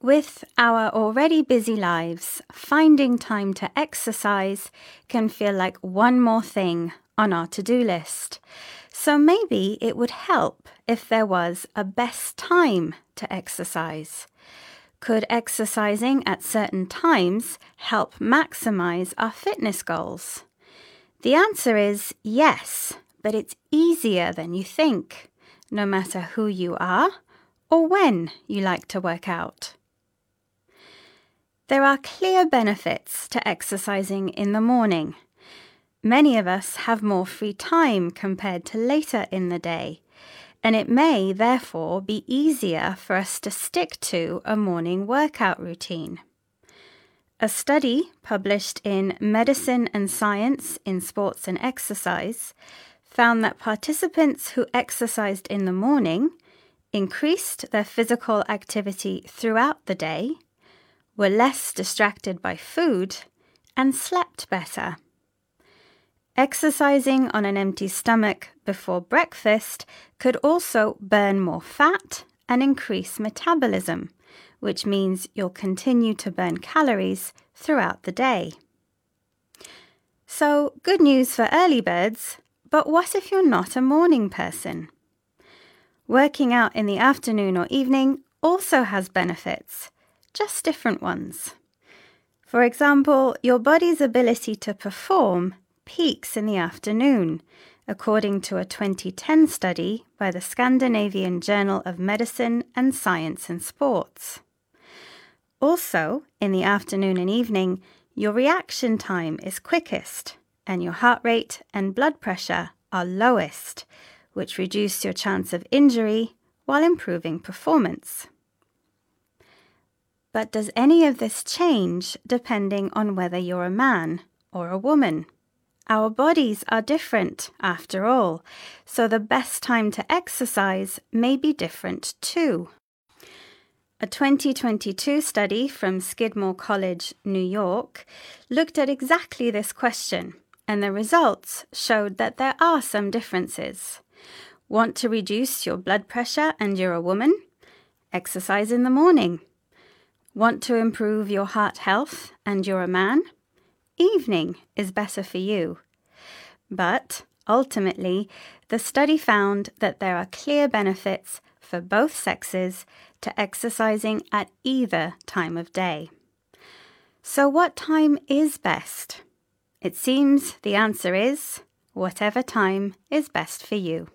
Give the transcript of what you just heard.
With our already busy lives, finding time to exercise can feel like one more thing on our to do list. So maybe it would help if there was a best time to exercise. Could exercising at certain times help maximize our fitness goals? The answer is yes, but it's easier than you think, no matter who you are or when you like to work out. There are clear benefits to exercising in the morning. Many of us have more free time compared to later in the day, and it may therefore be easier for us to stick to a morning workout routine. A study published in Medicine and Science in Sports and Exercise found that participants who exercised in the morning increased their physical activity throughout the day were less distracted by food, and slept better. Exercising on an empty stomach before breakfast could also burn more fat and increase metabolism, which means you'll continue to burn calories throughout the day. So, good news for early birds, but what if you're not a morning person? Working out in the afternoon or evening also has benefits just different ones. For example, your body's ability to perform peaks in the afternoon, according to a 2010 study by the Scandinavian Journal of Medicine and Science and Sports. Also, in the afternoon and evening, your reaction time is quickest and your heart rate and blood pressure are lowest, which reduce your chance of injury while improving performance. But does any of this change depending on whether you're a man or a woman? Our bodies are different, after all, so the best time to exercise may be different too. A 2022 study from Skidmore College, New York, looked at exactly this question, and the results showed that there are some differences. Want to reduce your blood pressure and you're a woman? Exercise in the morning. Want to improve your heart health and you're a man? Evening is better for you. But ultimately, the study found that there are clear benefits for both sexes to exercising at either time of day. So, what time is best? It seems the answer is whatever time is best for you.